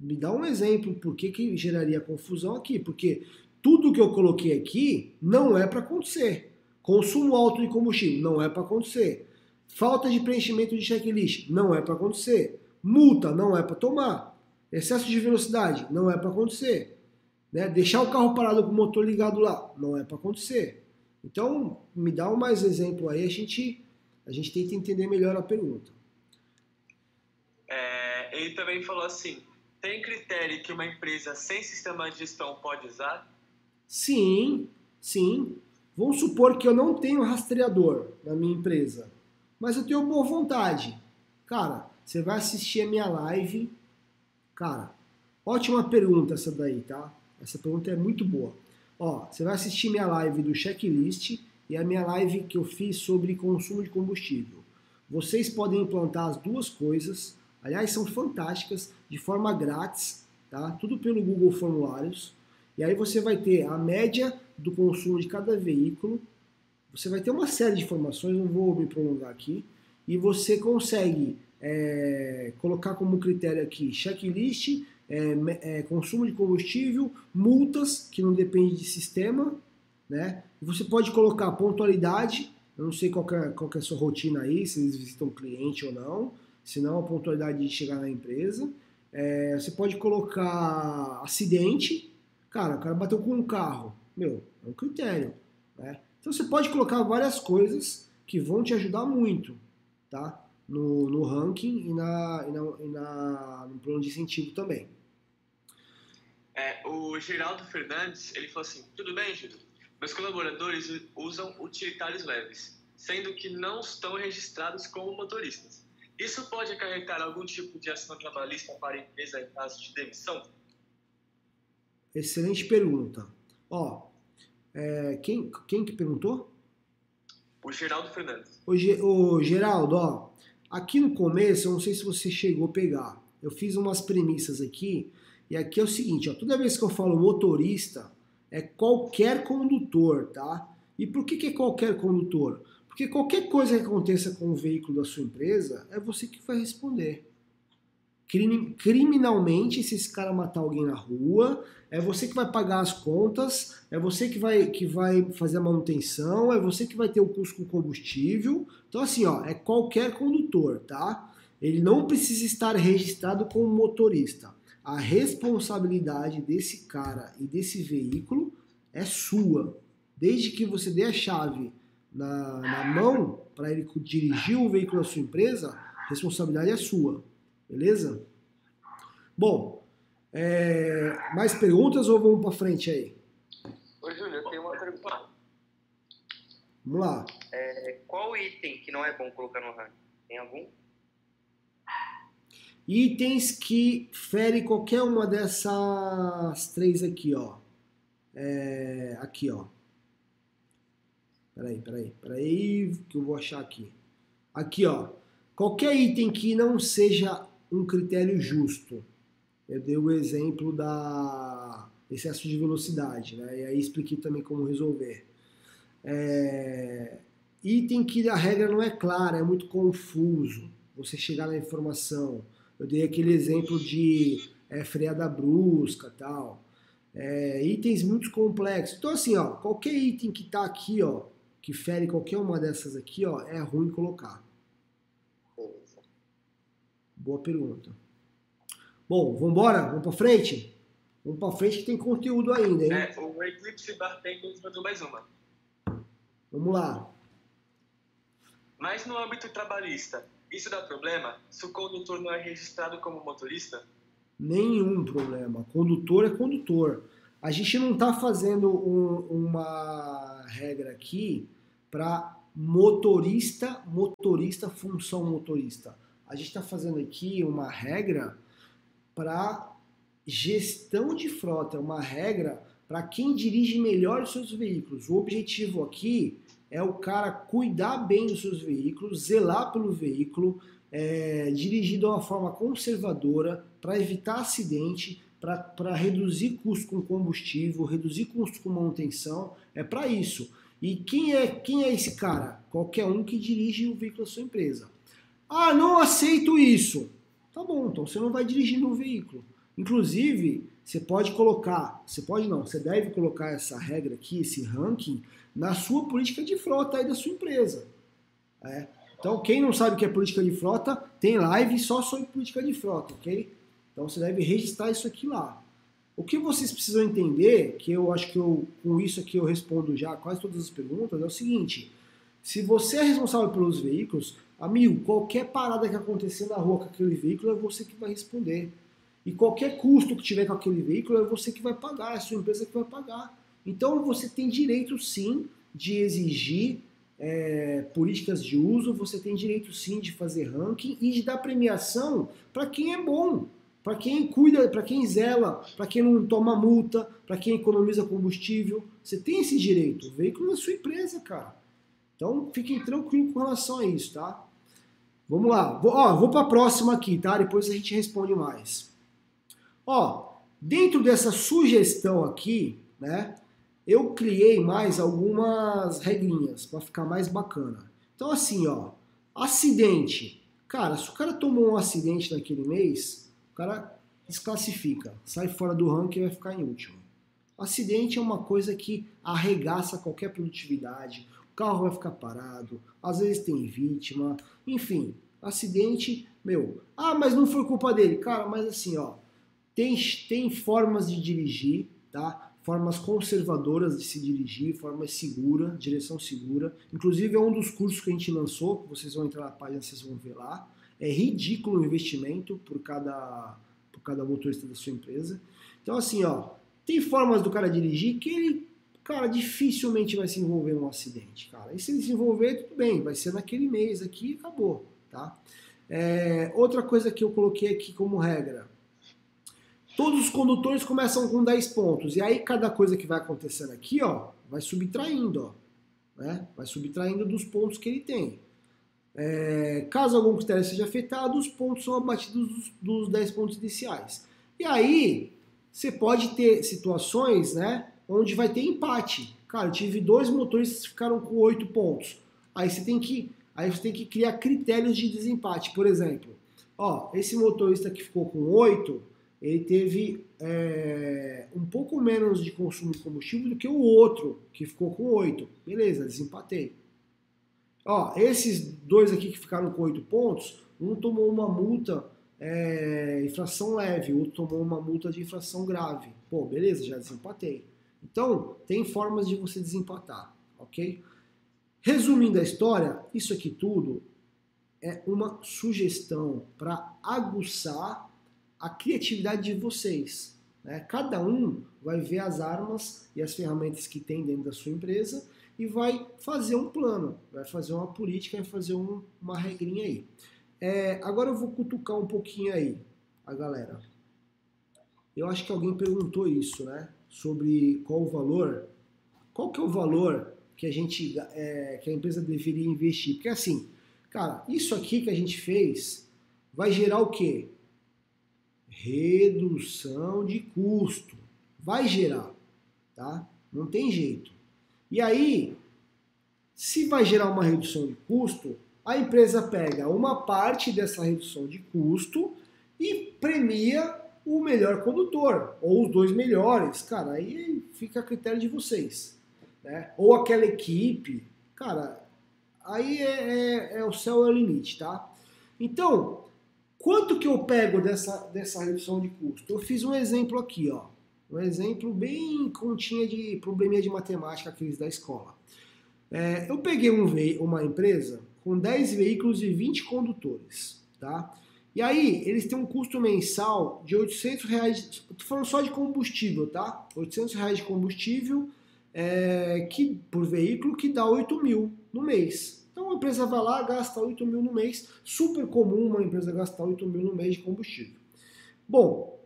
me dá um exemplo por que, que geraria confusão aqui. Porque tudo que eu coloquei aqui não é para acontecer. Consumo alto de combustível não é para acontecer. Falta de preenchimento de checklist não é para acontecer. Multa não é para tomar. Excesso de velocidade não é para acontecer. Né? Deixar o carro parado com o motor ligado lá não é para acontecer. Então, me dá um mais exemplo aí, a gente, a gente tenta entender melhor a pergunta. É, ele também falou assim: tem critério que uma empresa sem sistema de gestão pode usar? Sim, sim. Vamos supor que eu não tenho rastreador na minha empresa, mas eu tenho boa vontade. Cara, você vai assistir a minha live Cara, ótima pergunta essa daí, tá? Essa pergunta é muito boa. Ó, você vai assistir minha live do checklist e a minha live que eu fiz sobre consumo de combustível. Vocês podem implantar as duas coisas, aliás, são fantásticas, de forma grátis, tá? Tudo pelo Google Formulários. E aí você vai ter a média do consumo de cada veículo. Você vai ter uma série de informações, não vou me prolongar aqui. E você consegue é, colocar como critério aqui checklist, é, é, consumo de combustível, multas, que não depende de sistema, né? Você pode colocar pontualidade, eu não sei qual é, qual é a sua rotina aí, se eles visitam cliente ou não, se não a pontualidade de chegar na empresa. É, você pode colocar acidente, cara, o cara bateu com um carro, meu, é um critério, né? Então você pode colocar várias coisas que vão te ajudar muito, tá? No, no ranking e, na, e, na, e na, no plano de incentivo também. É, o Geraldo Fernandes, ele falou assim, tudo bem, Gildo? Meus colaboradores usam utilitários leves, sendo que não estão registrados como motoristas. Isso pode acarretar algum tipo de ação trabalhista para a empresa em caso de demissão? Excelente pergunta. Ó, é, quem, quem que perguntou? O Geraldo Fernandes. O, Ge, o Geraldo, ó, Aqui no começo, eu não sei se você chegou a pegar, eu fiz umas premissas aqui, e aqui é o seguinte, ó, toda vez que eu falo motorista, é qualquer condutor, tá? E por que, que é qualquer condutor? Porque qualquer coisa que aconteça com o veículo da sua empresa, é você que vai responder. Criminalmente, se esse cara matar alguém na rua, é você que vai pagar as contas, é você que vai, que vai fazer a manutenção, é você que vai ter o custo com combustível. Então, assim, ó, é qualquer condutor, tá? Ele não precisa estar registrado como motorista. A responsabilidade desse cara e desse veículo é sua. Desde que você dê a chave na, na mão para ele dirigir o veículo da sua empresa, a responsabilidade é sua. Beleza? Bom, é, mais perguntas ou vamos para frente aí? Ô, Júlio, eu tenho uma pergunta. Vamos lá. É, qual item que não é bom colocar no ranking? Tem algum? Itens que ferem qualquer uma dessas três aqui, ó. É, aqui, ó. Peraí, peraí, peraí, que eu vou achar aqui. Aqui, ó. Qualquer item que não seja um critério justo. Eu dei o exemplo da excesso de velocidade, né? E aí expliquei também como resolver. É, item que a regra não é clara, é muito confuso. Você chegar na informação. Eu dei aquele exemplo de é, freada brusca, tal. É, itens muito complexos. Então assim, ó, qualquer item que está aqui, ó, que fere qualquer uma dessas aqui, ó, é ruim colocar. Boa pergunta. Bom, vamos embora? Vamos para frente? Vamos para frente que tem conteúdo ainda, hein? É, o Eclipse Bartenders mandou mais uma. Vamos lá. Mas no âmbito trabalhista, isso dá problema se o condutor não é registrado como motorista? Nenhum problema. Condutor é condutor. A gente não está fazendo um, uma regra aqui para motorista, motorista, função motorista a gente está fazendo aqui uma regra para gestão de frota, uma regra para quem dirige melhor os seus veículos. O objetivo aqui é o cara cuidar bem dos seus veículos, zelar pelo veículo, é, dirigir de uma forma conservadora para evitar acidente, para reduzir custo com combustível, reduzir custo com manutenção. É para isso. E quem é, quem é esse cara? Qualquer um que dirige o veículo da sua empresa. Ah, não aceito isso. Tá bom, então você não vai dirigir no veículo. Inclusive, você pode colocar, você pode não, você deve colocar essa regra aqui, esse ranking, na sua política de frota aí da sua empresa. É. Então, quem não sabe o que é política de frota, tem live só sobre política de frota, ok? Então você deve registrar isso aqui lá. O que vocês precisam entender, que eu acho que eu, com isso aqui eu respondo já quase todas as perguntas, é o seguinte: se você é responsável pelos veículos, Amigo, qualquer parada que acontecer na rua com aquele veículo é você que vai responder. E qualquer custo que tiver com aquele veículo é você que vai pagar, é a sua empresa que vai pagar. Então você tem direito sim de exigir é, políticas de uso, você tem direito sim de fazer ranking e de dar premiação para quem é bom, para quem cuida, para quem zela, para quem não toma multa, para quem economiza combustível. Você tem esse direito. O veículo é sua empresa, cara. Então fiquem tranquilos com relação a isso, tá? Vamos lá. Vou, ó, vou para a próxima aqui, tá? Depois a gente responde mais. Ó, dentro dessa sugestão aqui, né? Eu criei mais algumas regrinhas para ficar mais bacana. Então assim, ó, acidente. Cara, se o cara tomou um acidente naquele mês, o cara desclassifica, sai fora do ranking e vai ficar em último. Acidente é uma coisa que arregaça qualquer produtividade, carro vai ficar parado, às vezes tem vítima, enfim, acidente, meu. Ah, mas não foi culpa dele. Cara, mas assim, ó, tem, tem formas de dirigir, tá? Formas conservadoras de se dirigir, formas segura, direção segura. Inclusive é um dos cursos que a gente lançou, vocês vão entrar na página, vocês vão ver lá. É ridículo o investimento por cada, por cada motorista da sua empresa. Então assim, ó, tem formas do cara dirigir que ele cara, dificilmente vai se envolver num acidente, cara. E se ele se envolver, tudo bem, vai ser naquele mês aqui e acabou, tá? É, outra coisa que eu coloquei aqui como regra. Todos os condutores começam com 10 pontos. E aí cada coisa que vai acontecendo aqui, ó, vai subtraindo, ó. Né? Vai subtraindo dos pontos que ele tem. É, caso algum critério seja afetado, os pontos são abatidos dos, dos 10 pontos iniciais. E aí, você pode ter situações, né? Onde vai ter empate. Cara, eu tive dois motoristas que ficaram com oito pontos. Aí você tem que, aí você tem que criar critérios de desempate. Por exemplo, ó, esse motorista que ficou com oito, ele teve é, um pouco menos de consumo de combustível do que o outro que ficou com oito. Beleza, desempatei. Ó, esses dois aqui que ficaram com oito pontos, um tomou uma multa é, infração leve, o outro tomou uma multa de infração grave. Pô, beleza, já desempatei. Então, tem formas de você desempatar, ok? Resumindo a história, isso aqui tudo é uma sugestão para aguçar a criatividade de vocês. Né? Cada um vai ver as armas e as ferramentas que tem dentro da sua empresa e vai fazer um plano, vai fazer uma política, vai fazer um, uma regrinha aí. É, agora eu vou cutucar um pouquinho aí a galera. Eu acho que alguém perguntou isso, né? Sobre qual o valor, qual que é o valor que a gente, é, que a empresa deveria investir? Porque assim, cara, isso aqui que a gente fez vai gerar o quê? Redução de custo. Vai gerar, tá? Não tem jeito. E aí, se vai gerar uma redução de custo, a empresa pega uma parte dessa redução de custo e premia o melhor condutor, ou os dois melhores, cara, aí fica a critério de vocês. Né? Ou aquela equipe, cara, aí é, é, é o céu é o limite, tá? Então, quanto que eu pego dessa, dessa redução de custo? Eu fiz um exemplo aqui, ó. Um exemplo bem continha de probleminha de matemática aqueles da escola. É, eu peguei um, uma empresa com 10 veículos e 20 condutores, tá? E aí, eles têm um custo mensal de 800 reais, tô falando só de combustível, tá? 800 reais de combustível é, que, por veículo, que dá 8 mil no mês. Então, a empresa vai lá, gasta 8 mil no mês, super comum uma empresa gastar 8 mil no mês de combustível. Bom,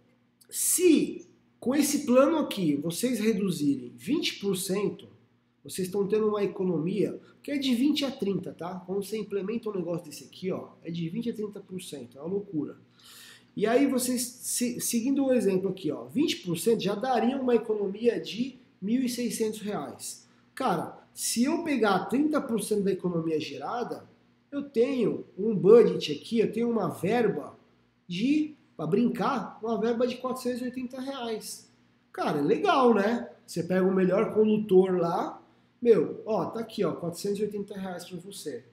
se com esse plano aqui vocês reduzirem 20%, vocês estão tendo uma economia que é de 20 a 30, tá? Quando você implementa um negócio desse aqui, ó, é de 20 a 30%, é uma loucura. E aí vocês, se, seguindo o exemplo aqui, ó, 20% já daria uma economia de R$ 1.600. Cara, se eu pegar 30% da economia gerada, eu tenho um budget aqui, eu tenho uma verba de, para brincar, uma verba de 480 reais. Cara, é legal, né? Você pega o melhor condutor lá, meu, ó, tá aqui, ó, 480 reais para você.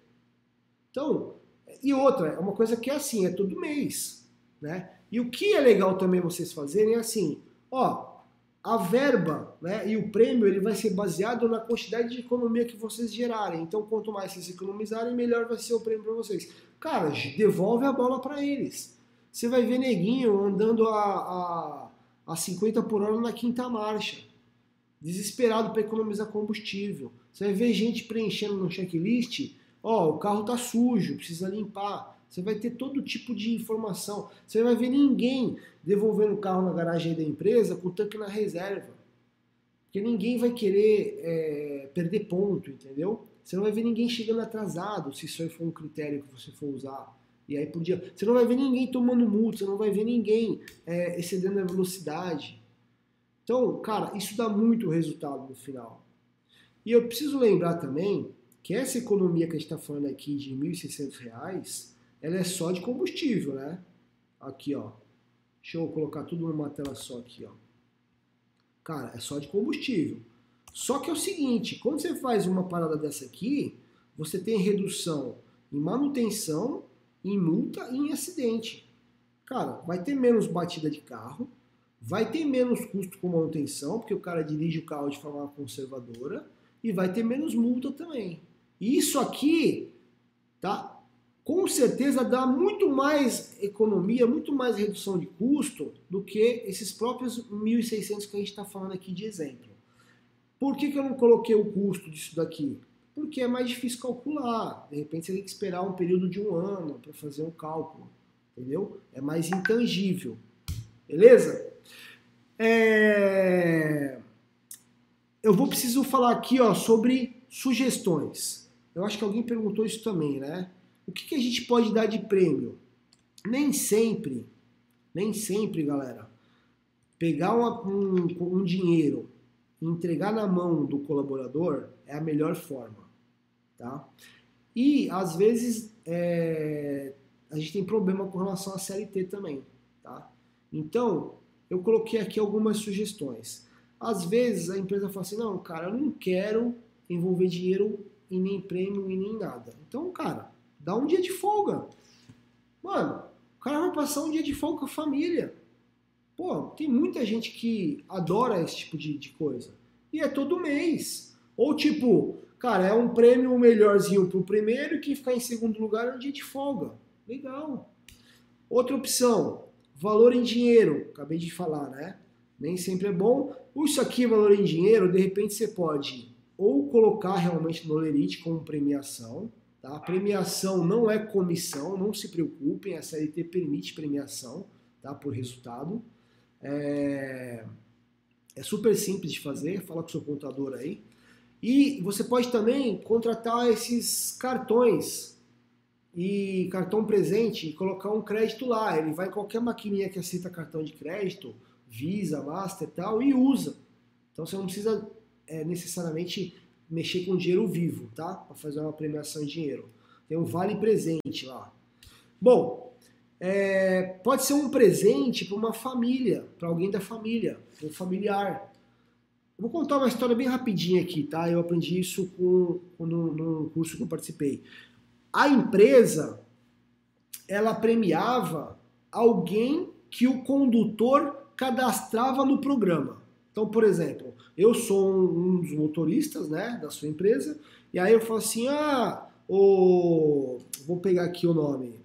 Então, e outra, é uma coisa que é assim, é todo mês, né? E o que é legal também vocês fazerem é assim, ó, a verba, né, e o prêmio, ele vai ser baseado na quantidade de economia que vocês gerarem. Então, quanto mais vocês economizarem, melhor vai ser o prêmio para vocês. Cara, devolve a bola para eles. Você vai ver neguinho andando a, a, a 50 por hora na quinta marcha desesperado para economizar combustível. Você vai ver gente preenchendo no checklist, ó, o carro tá sujo, precisa limpar. Você vai ter todo tipo de informação. Você vai ver ninguém devolvendo o carro na garagem da empresa com o tanque na reserva. Porque ninguém vai querer é, perder ponto, entendeu? Você não vai ver ninguém chegando atrasado, se isso aí for um critério que você for usar. E aí por dia. Você não vai ver ninguém tomando multa, você não vai ver ninguém é, excedendo a velocidade. Então, cara, isso dá muito resultado no final. E eu preciso lembrar também que essa economia que a gente está falando aqui de R$ 1.600, ela é só de combustível, né? Aqui, ó. Deixa eu colocar tudo numa tela só aqui, ó. Cara, é só de combustível. Só que é o seguinte, quando você faz uma parada dessa aqui, você tem redução em manutenção, em multa e em acidente. Cara, vai ter menos batida de carro, vai ter menos custo com manutenção, porque o cara dirige o carro de forma conservadora, e vai ter menos multa também. E isso aqui, tá? Com certeza dá muito mais economia, muito mais redução de custo do que esses próprios 1.600 que a gente está falando aqui de exemplo. Por que, que eu não coloquei o custo disso daqui? Porque é mais difícil calcular. De repente você tem que esperar um período de um ano para fazer um cálculo. Entendeu? É mais intangível. Beleza? É... Eu vou preciso falar aqui ó, sobre sugestões. Eu acho que alguém perguntou isso também, né? O que, que a gente pode dar de prêmio? Nem sempre, nem sempre, galera, pegar uma, um, um dinheiro entregar na mão do colaborador é a melhor forma, tá? E às vezes é, a gente tem problema com relação à CLT também, tá? Então eu coloquei aqui algumas sugestões. Às vezes a empresa fala assim, não, cara, eu não quero envolver dinheiro em nem prêmio e nem nada. Então, cara, dá um dia de folga. Mano, o cara vai passar um dia de folga com a família. Pô, tem muita gente que adora esse tipo de, de coisa. E é todo mês. Ou tipo, cara, é um prêmio melhorzinho pro primeiro e quem ficar em segundo lugar é um dia de folga. Legal. Outra opção, valor em dinheiro. Acabei de falar, né? Nem sempre é bom. Isso aqui, valor em dinheiro, de repente você pode ou colocar realmente no Lerite como premiação. Tá? Premiação não é comissão, não se preocupem, a CLT permite premiação tá? por resultado. É... é super simples de fazer, fala com o seu contador aí. E você pode também contratar esses cartões e cartão presente e colocar um crédito lá. Ele vai em qualquer maquininha que aceita cartão de crédito, Visa, Master e tal, e usa. Então você não precisa é, necessariamente mexer com dinheiro vivo, tá? Para fazer uma premiação em dinheiro. Tem um vale presente lá. Bom, é, pode ser um presente para uma família, para alguém da família, um familiar. vou contar uma história bem rapidinha aqui, tá? Eu aprendi isso com, com no, no curso que eu participei. A empresa, ela premiava alguém que o condutor cadastrava no programa. Então, por exemplo, eu sou um dos motoristas né, da sua empresa, e aí eu falo assim, ah, o... vou pegar aqui o nome,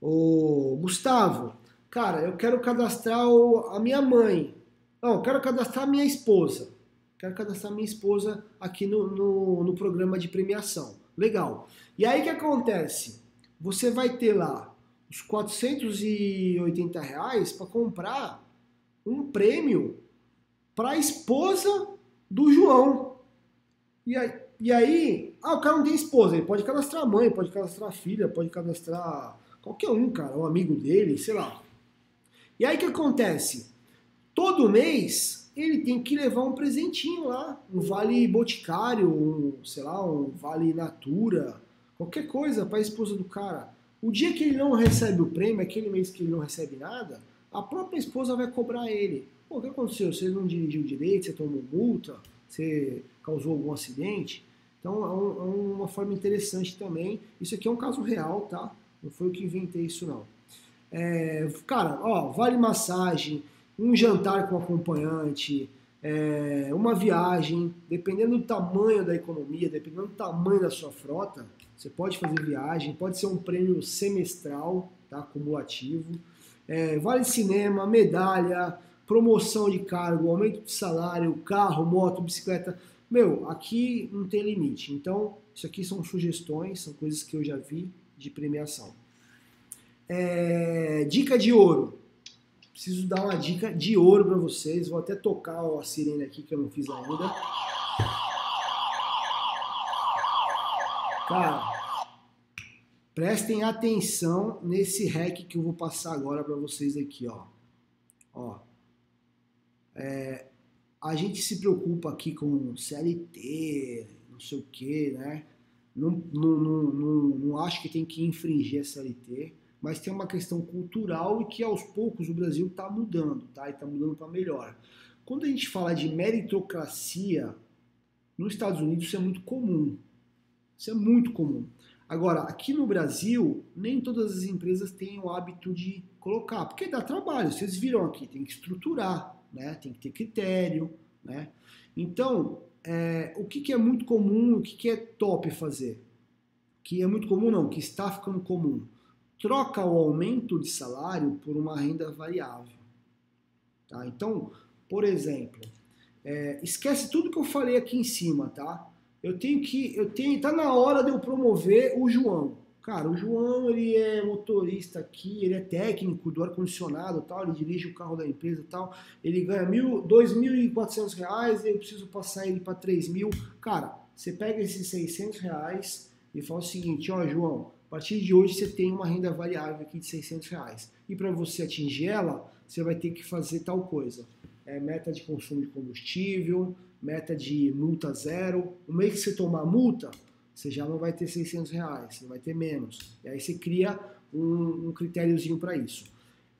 o Gustavo, cara, eu quero cadastrar o... a minha mãe, não, eu quero cadastrar a minha esposa, quero cadastrar a minha esposa aqui no, no, no programa de premiação. Legal. E aí o que acontece? Você vai ter lá os 480 reais para comprar um prêmio para a esposa do João. E aí, e aí, ah, o cara não tem esposa, ele pode cadastrar mãe, pode cadastrar filha, pode cadastrar qualquer um, cara, um amigo dele, sei lá. E aí o que acontece? Todo mês ele tem que levar um presentinho lá, um vale boticário, um, sei lá, um vale natura, qualquer coisa para a esposa do cara. O dia que ele não recebe o prêmio, aquele mês que ele não recebe nada, a própria esposa vai cobrar ele. Pô, o que aconteceu? Você não dirigiu direito, você tomou multa, você causou algum acidente? Então é, um, é uma forma interessante também. Isso aqui é um caso real, tá? Não foi eu que inventei isso não. É, cara, ó, vale massagem, um jantar com acompanhante, é, uma viagem, dependendo do tamanho da economia, dependendo do tamanho da sua frota, você pode fazer viagem, pode ser um prêmio semestral, tá, acumulativo, é, vale cinema, medalha, promoção de cargo, aumento de salário, carro, moto, bicicleta. Meu, aqui não tem limite. Então, isso aqui são sugestões, são coisas que eu já vi de premiação. É, dica de ouro. Preciso dar uma dica de ouro para vocês. Vou até tocar a sirene aqui que eu não fiz ainda. Cara, prestem atenção nesse hack que eu vou passar agora para vocês aqui, ó. Ó, é, a gente se preocupa aqui com CLT, não sei o que, né? Não, não, não, não, não acho que tem que infringir a CLT, mas tem uma questão cultural e que aos poucos o Brasil está mudando, tá? E está mudando para melhor. Quando a gente fala de meritocracia, nos Estados Unidos isso é muito comum. Isso é muito comum. Agora, aqui no Brasil, nem todas as empresas têm o hábito de colocar, porque dá trabalho. Vocês viram aqui, tem que estruturar né? Tem que ter critério, né? Então, é, o que, que, é muito comum, o que, que é top fazer? Que é muito comum não, que está ficando comum. Troca o aumento de salário por uma renda variável. Tá? Então, por exemplo, é, esquece tudo que eu falei aqui em cima, tá? Eu tenho que, eu tenho, tá na hora de eu promover o João. Cara, o João, ele é motorista aqui, ele é técnico do ar-condicionado tal, ele dirige o carro da empresa tal, ele ganha mil, dois mil e quatrocentos reais, eu preciso passar ele para três mil. Cara, você pega esses 600 reais e fala o seguinte, ó João, partir de hoje você tem uma renda variável aqui de 600 reais. E para você atingir ela, você vai ter que fazer tal coisa. É, meta de consumo de combustível, meta de multa zero. O mês que você tomar multa, você já não vai ter 600 reais, você vai ter menos. E aí você cria um, um critériozinho para isso.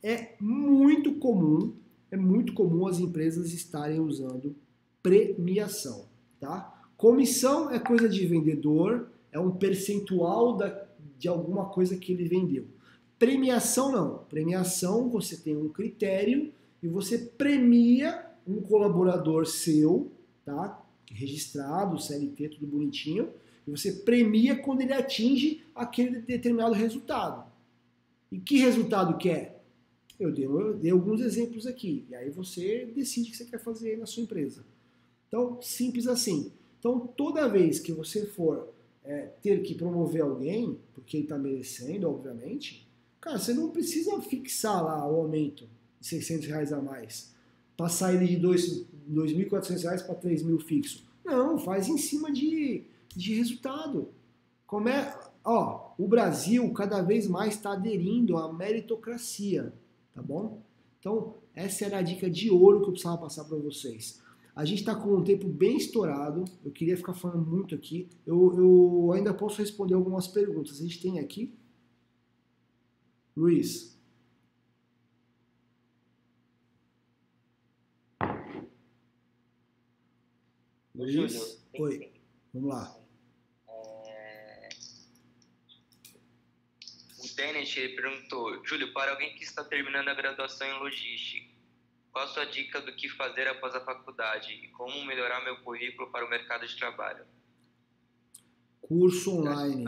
É muito comum, é muito comum as empresas estarem usando premiação, tá? Comissão é coisa de vendedor, é um percentual da, de alguma coisa que ele vendeu. Premiação não. Premiação você tem um critério e você premia um colaborador seu, tá? Registrado, CLT, tudo bonitinho, e você premia quando ele atinge aquele determinado resultado. E que resultado que é? Eu dei, eu dei alguns exemplos aqui. E aí você decide o que você quer fazer na sua empresa. Então, simples assim. Então, toda vez que você for é, ter que promover alguém, porque ele está merecendo, obviamente, cara, você não precisa fixar lá o aumento de 600 reais a mais. Passar ele de 2.400 reais para 3.000 fixo. Não, faz em cima de, de resultado. Como é, ó, o Brasil cada vez mais está aderindo à meritocracia, tá bom? Então, essa era a dica de ouro que eu precisava passar para vocês. A gente está com um tempo bem estourado, eu queria ficar falando muito aqui. Eu, eu ainda posso responder algumas perguntas. A gente tem aqui. Luiz. Luiz? Oi. Vamos lá. Dennis ele perguntou, Júlio, para alguém que está terminando a graduação em logística, qual a sua dica do que fazer após a faculdade e como melhorar meu currículo para o mercado de trabalho? Curso online.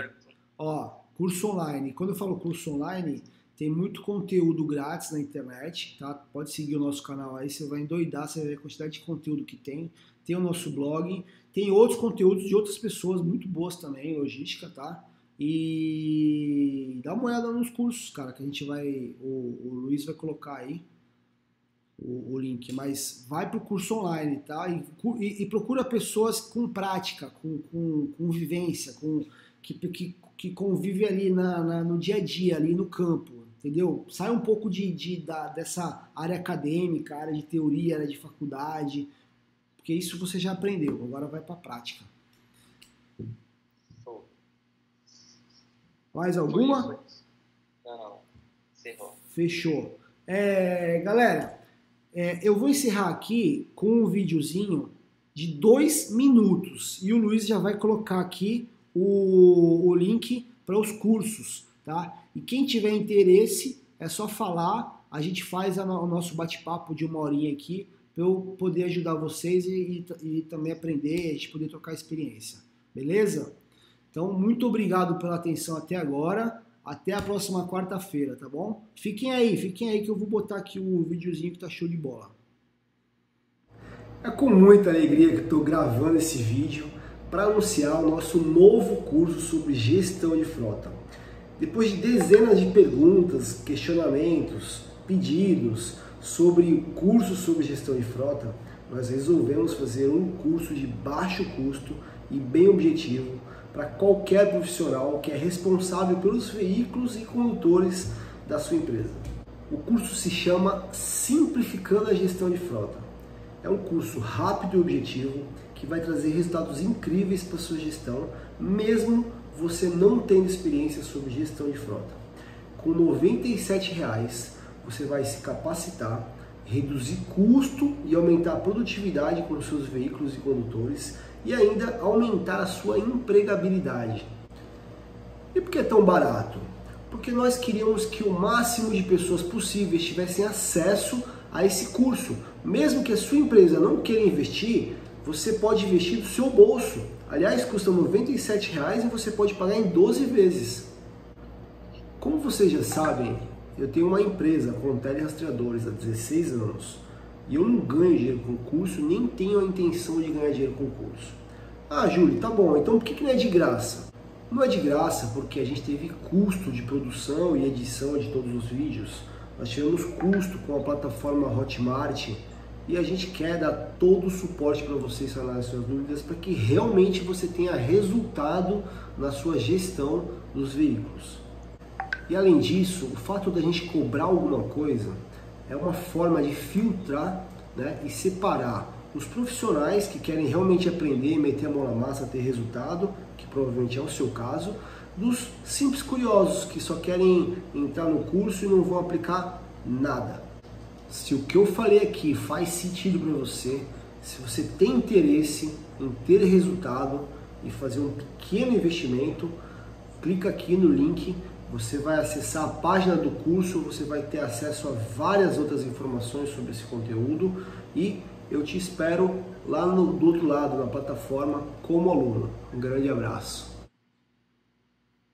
Ó, curso online. Quando eu falo curso online, tem muito conteúdo grátis na internet, tá? Pode seguir o nosso canal aí, você vai endoidar, você vai ver a quantidade de conteúdo que tem. Tem o nosso blog, tem outros conteúdos de outras pessoas muito boas também, logística, tá? E dá uma olhada nos cursos, cara, que a gente vai. O, o Luiz vai colocar aí o, o, link. Mas vai pro curso online, tá? E, e, e procura pessoas com prática, com, com, com vivência, com, que, que, que convive ali na, na, no dia a dia, ali no campo, entendeu? Sai um pouco de, de, da, dessa área acadêmica, área de teoria, área de faculdade, porque isso você já aprendeu, agora vai para a prática. Mais alguma? Não, encerrou. Fechou. É, galera, é, eu vou encerrar aqui com um videozinho de dois minutos e o Luiz já vai colocar aqui o, o link para os cursos, tá? E quem tiver interesse é só falar, a gente faz a, o nosso bate-papo de uma horinha aqui para eu poder ajudar vocês e, e, e também aprender, a gente poder trocar experiência, beleza? Então, muito obrigado pela atenção até agora. Até a próxima quarta-feira, tá bom? Fiquem aí, fiquem aí que eu vou botar aqui o videozinho que tá show de bola. É com muita alegria que estou gravando esse vídeo para anunciar o nosso novo curso sobre gestão de frota. Depois de dezenas de perguntas, questionamentos, pedidos sobre curso sobre gestão de frota, nós resolvemos fazer um curso de baixo custo e bem objetivo para qualquer profissional que é responsável pelos veículos e condutores da sua empresa. O curso se chama Simplificando a Gestão de Frota. É um curso rápido e objetivo que vai trazer resultados incríveis para sua gestão, mesmo você não tendo experiência sobre gestão de frota. Com 97 reais, você vai se capacitar, reduzir custo e aumentar a produtividade com seus veículos e condutores e ainda aumentar a sua empregabilidade. E por que é tão barato? Porque nós queríamos que o máximo de pessoas possíveis tivessem acesso a esse curso. Mesmo que a sua empresa não queira investir, você pode investir do seu bolso. Aliás, custa 97 reais e você pode pagar em 12 vezes. Como vocês já sabem, eu tenho uma empresa com telerastreadores há 16 anos e eu não ganho dinheiro com curso, nem tenho a intenção de ganhar dinheiro com curso. Ah, Júlio, tá bom, então por que, que não é de graça? Não é de graça porque a gente teve custo de produção e edição de todos os vídeos, nós tivemos custo com a plataforma Hotmart e a gente quer dar todo o suporte para vocês sanar as suas dúvidas para que realmente você tenha resultado na sua gestão dos veículos. E além disso, o fato da gente cobrar alguma coisa é uma forma de filtrar né, e separar os profissionais que querem realmente aprender, meter a mão na massa, ter resultado, que provavelmente é o seu caso, dos simples curiosos que só querem entrar no curso e não vão aplicar nada. Se o que eu falei aqui faz sentido para você, se você tem interesse em ter resultado e fazer um pequeno investimento, clica aqui no link, você vai acessar a página do curso, você vai ter acesso a várias outras informações sobre esse conteúdo e eu te espero lá no, do outro lado, na plataforma, como aluno. Um grande abraço.